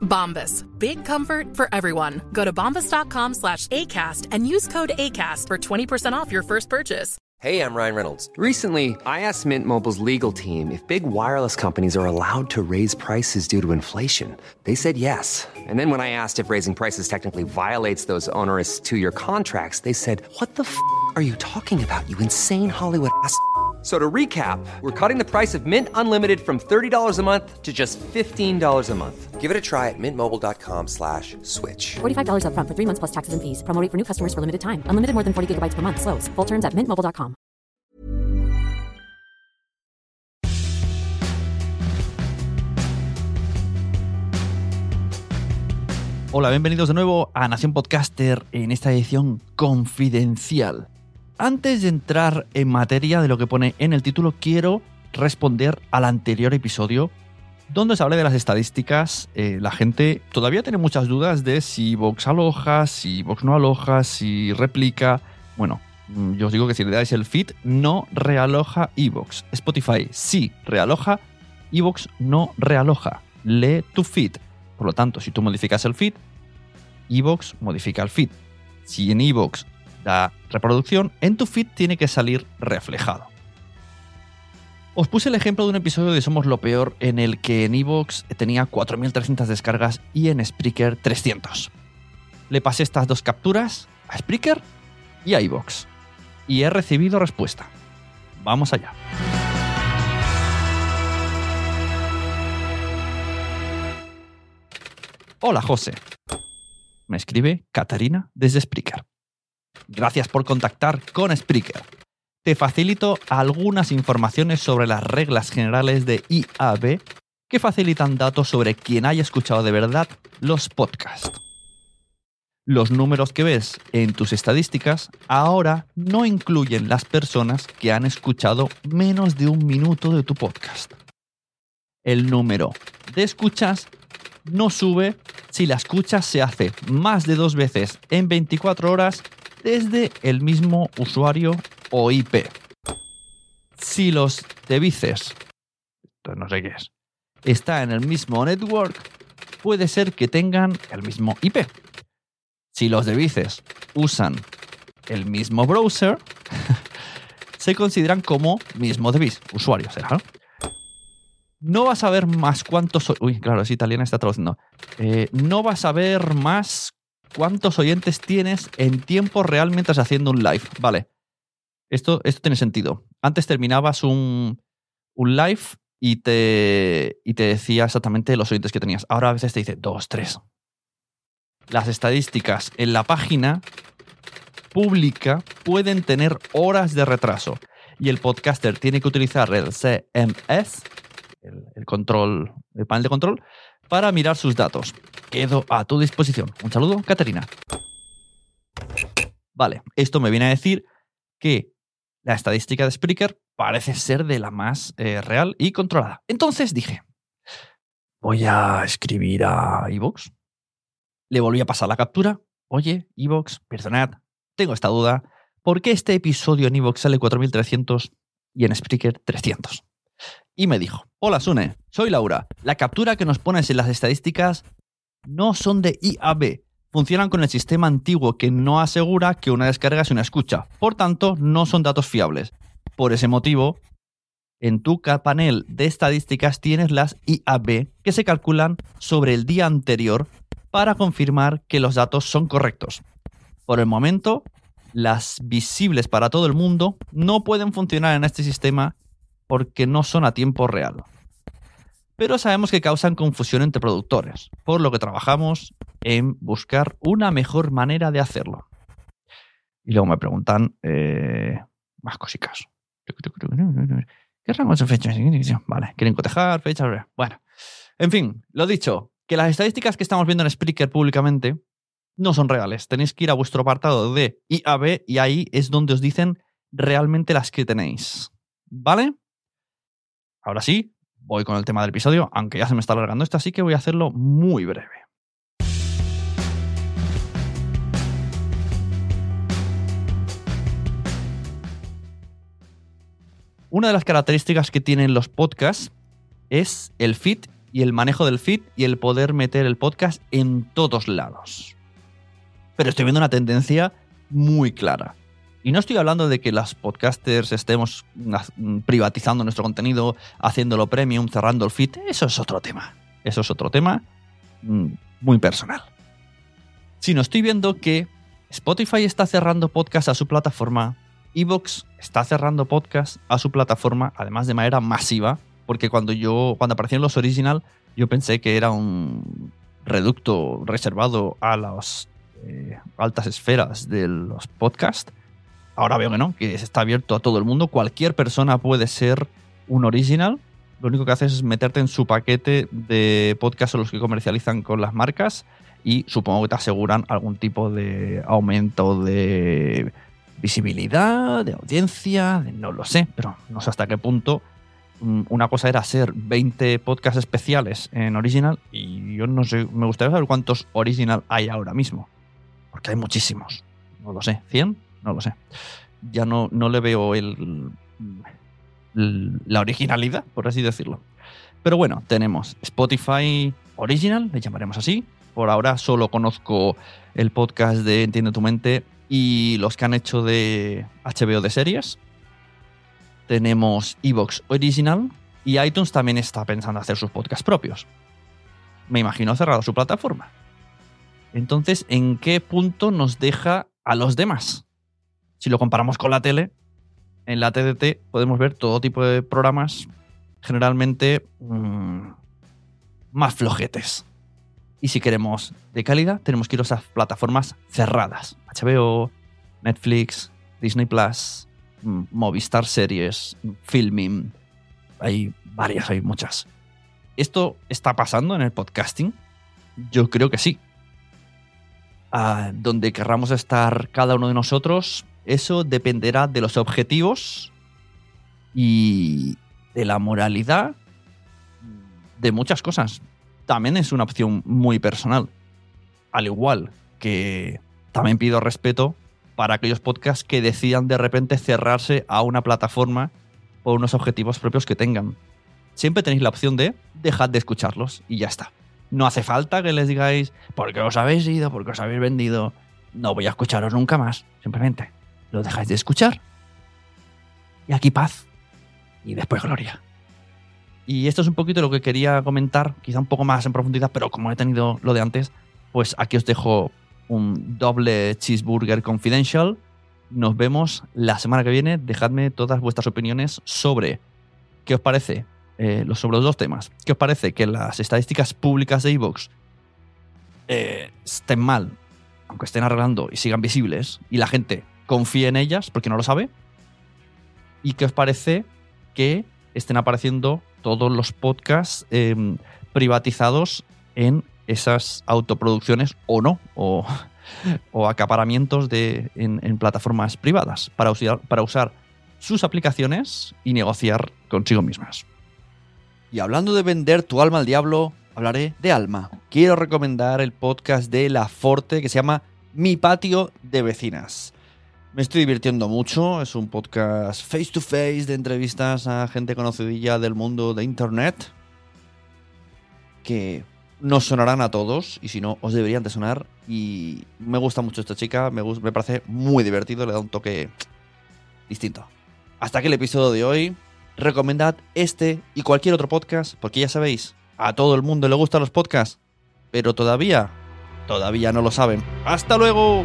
Bombas. Big comfort for everyone. Go to bombas.com slash ACAST and use code ACAST for 20% off your first purchase. Hey, I'm Ryan Reynolds. Recently, I asked Mint Mobile's legal team if big wireless companies are allowed to raise prices due to inflation. They said yes. And then when I asked if raising prices technically violates those onerous two year contracts, they said, What the f are you talking about, you insane Hollywood ass? F- So to recap, we're cutting the price of Mint Unlimited from $30 a month to just $15 a month. Give it a try at mintmobile.com slash switch. $45 upfront for three months plus taxes and fees. Promo rate for new customers for limited time. Unlimited more than 40 gigabytes per month. Slows. Full terms at mintmobile.com. Hola, bienvenidos de nuevo a Nación Podcaster en esta edición confidencial. Antes de entrar en materia de lo que pone en el título, quiero responder al anterior episodio donde se habla de las estadísticas. Eh, la gente todavía tiene muchas dudas de si Vox aloja, si Vox no aloja, si replica. Bueno, mm, yo os digo que si le dais el feed, no realoja Evox. Spotify sí realoja, Evox no realoja. Lee tu feed. Por lo tanto, si tú modificas el feed, Evox modifica el feed. Si en Evox da reproducción, en tu feed tiene que salir reflejado. Os puse el ejemplo de un episodio de Somos lo Peor en el que en Evox tenía 4.300 descargas y en Spreaker 300. Le pasé estas dos capturas a Spreaker y a Evox. Y he recibido respuesta. Vamos allá. Hola José. Me escribe Catarina desde Spreaker. Gracias por contactar con Spreaker. Te facilito algunas informaciones sobre las reglas generales de IAB que facilitan datos sobre quien haya escuchado de verdad los podcasts. Los números que ves en tus estadísticas ahora no incluyen las personas que han escuchado menos de un minuto de tu podcast. El número de escuchas no sube si la escucha se hace más de dos veces en 24 horas desde el mismo usuario o IP. Si los devices, esto no sé qué es, está en el mismo network, puede ser que tengan el mismo IP. Si los devices usan el mismo browser, se consideran como mismo device, usuario ¿no? No vas a ver más cuántos. Uy, claro, es italiana, está traduciendo. Eh, no vas a ver más cuántos oyentes tienes en tiempo real mientras haciendo un live. Vale. Esto, esto tiene sentido. Antes terminabas un, un live y te, y te decía exactamente los oyentes que tenías. Ahora a veces te dice dos, tres. Las estadísticas en la página pública pueden tener horas de retraso y el podcaster tiene que utilizar el CMS el, el control, el panel de control, para mirar sus datos. Quedo a tu disposición. Un saludo, Caterina. Vale, esto me viene a decir que la estadística de Spreaker parece ser de la más eh, real y controlada. Entonces dije, voy a escribir a Evox. Le volví a pasar la captura. Oye, Evox, perdonad, tengo esta duda. ¿Por qué este episodio en Evox sale 4300 y en Spreaker 300? Y me dijo, hola Sune, soy Laura. La captura que nos pones en las estadísticas no son de IAB. Funcionan con el sistema antiguo que no asegura que una descarga es una escucha. Por tanto, no son datos fiables. Por ese motivo, en tu panel de estadísticas tienes las IAB que se calculan sobre el día anterior para confirmar que los datos son correctos. Por el momento, las visibles para todo el mundo, no pueden funcionar en este sistema porque no son a tiempo real. Pero sabemos que causan confusión entre productores, por lo que trabajamos en buscar una mejor manera de hacerlo. Y luego me preguntan eh, más cositas. ¿Qué rangos de fechas? Vale, quieren cotejar, fechas. Bueno, en fin, lo dicho, que las estadísticas que estamos viendo en Spreaker públicamente no son reales. Tenéis que ir a vuestro apartado de IAB y ahí es donde os dicen realmente las que tenéis. ¿Vale? Ahora sí, voy con el tema del episodio, aunque ya se me está alargando esto, así que voy a hacerlo muy breve. Una de las características que tienen los podcasts es el feed y el manejo del feed y el poder meter el podcast en todos lados. Pero estoy viendo una tendencia muy clara. Y no estoy hablando de que los podcasters estemos privatizando nuestro contenido, haciéndolo premium, cerrando el feed. Eso es otro tema. Eso es otro tema mm, muy personal. Sino estoy viendo que Spotify está cerrando podcast a su plataforma, Evox está cerrando podcast a su plataforma, además de manera masiva, porque cuando yo, cuando aparecieron los original, yo pensé que era un reducto reservado a las eh, altas esferas de los podcasts. Ahora veo que no, que está abierto a todo el mundo. Cualquier persona puede ser un original. Lo único que haces es meterte en su paquete de podcasts los que comercializan con las marcas y supongo que te aseguran algún tipo de aumento de visibilidad, de audiencia, no lo sé, pero no sé hasta qué punto Mm, una cosa era hacer 20 podcasts especiales en original y yo no sé, me gustaría saber cuántos original hay ahora mismo. Porque hay muchísimos. No lo sé. ¿100? No lo sé. Ya no, no le veo el, la originalidad, por así decirlo. Pero bueno, tenemos Spotify Original, le llamaremos así. Por ahora solo conozco el podcast de Entiende tu mente y los que han hecho de HBO de series, tenemos Evox Original y iTunes también está pensando hacer sus podcasts propios. Me imagino cerrado su plataforma. Entonces, ¿en qué punto nos deja a los demás? Si lo comparamos con la tele, en la TDT podemos ver todo tipo de programas, generalmente mmm, más flojetes. Y si queremos de calidad, tenemos que ir a esas plataformas cerradas. HBO, Netflix, Disney Plus, Movistar Series, Filming. Hay varias, hay muchas. ¿Esto está pasando en el podcasting? Yo creo que sí. donde querramos estar cada uno de nosotros, eso dependerá de los objetivos y de la moralidad de muchas cosas. También es una opción muy personal. Al igual que también pido respeto para aquellos podcasts que decidan de repente cerrarse a una plataforma por unos objetivos propios que tengan. Siempre tenéis la opción de dejar de escucharlos y ya está. No hace falta que les digáis, ¿por qué os habéis ido? ¿Por qué os habéis vendido? No voy a escucharos nunca más. Simplemente lo dejáis de escuchar. Y aquí paz. Y después gloria. Y esto es un poquito lo que quería comentar, quizá un poco más en profundidad, pero como he tenido lo de antes, pues aquí os dejo un doble cheeseburger confidential. Nos vemos la semana que viene. Dejadme todas vuestras opiniones sobre qué os parece eh, sobre los dos temas. ¿Qué os parece que las estadísticas públicas de Evox eh, estén mal, aunque estén arreglando y sigan visibles, y la gente confíe en ellas porque no lo sabe? ¿Y qué os parece que estén apareciendo todos los podcasts em, privatizados en esas autoproducciones o no, o, acaparamientos de, en, plataformas privadas para usar, para usar sus aplicaciones y negociar consigo mismas. Y hablando de vender tu alma al diablo, hablaré de Alma. Quiero recomendar el podcast de La Forte que se llama Mi Patio de Vecinas. Me estoy divirtiendo mucho, es un podcast face to face de entrevistas a gente conocidilla del mundo de Internet que nos sonarán a todos y si no, os deberían de sonar. Y me gusta mucho esta chica, me, me parece muy divertido, le da un toque distinto. Hasta aquí el episodio de hoy. Recomendad este y cualquier otro podcast, porque ya sabéis, a todo el mundo le gustan los podcasts, pero todavía, todavía no lo saben. ¡Hasta luego!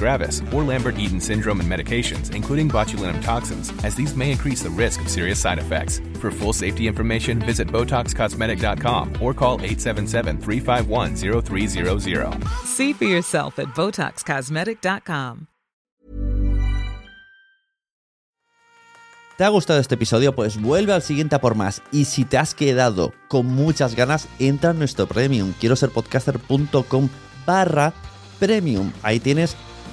gravis, or Lambert-Eaton syndrome and medications, including botulinum toxins, as these may increase the risk of serious side effects. For full safety information, visit BotoxCosmetic.com or call 877-351-0300. See for yourself at BotoxCosmetic.com. ¿Te ha gustado este episodio? Pues vuelve al siguiente a por más. Y si te has quedado con muchas ganas, entra en nuestro premium. Quiero ser podcaster.com barra premium. Ahí tienes un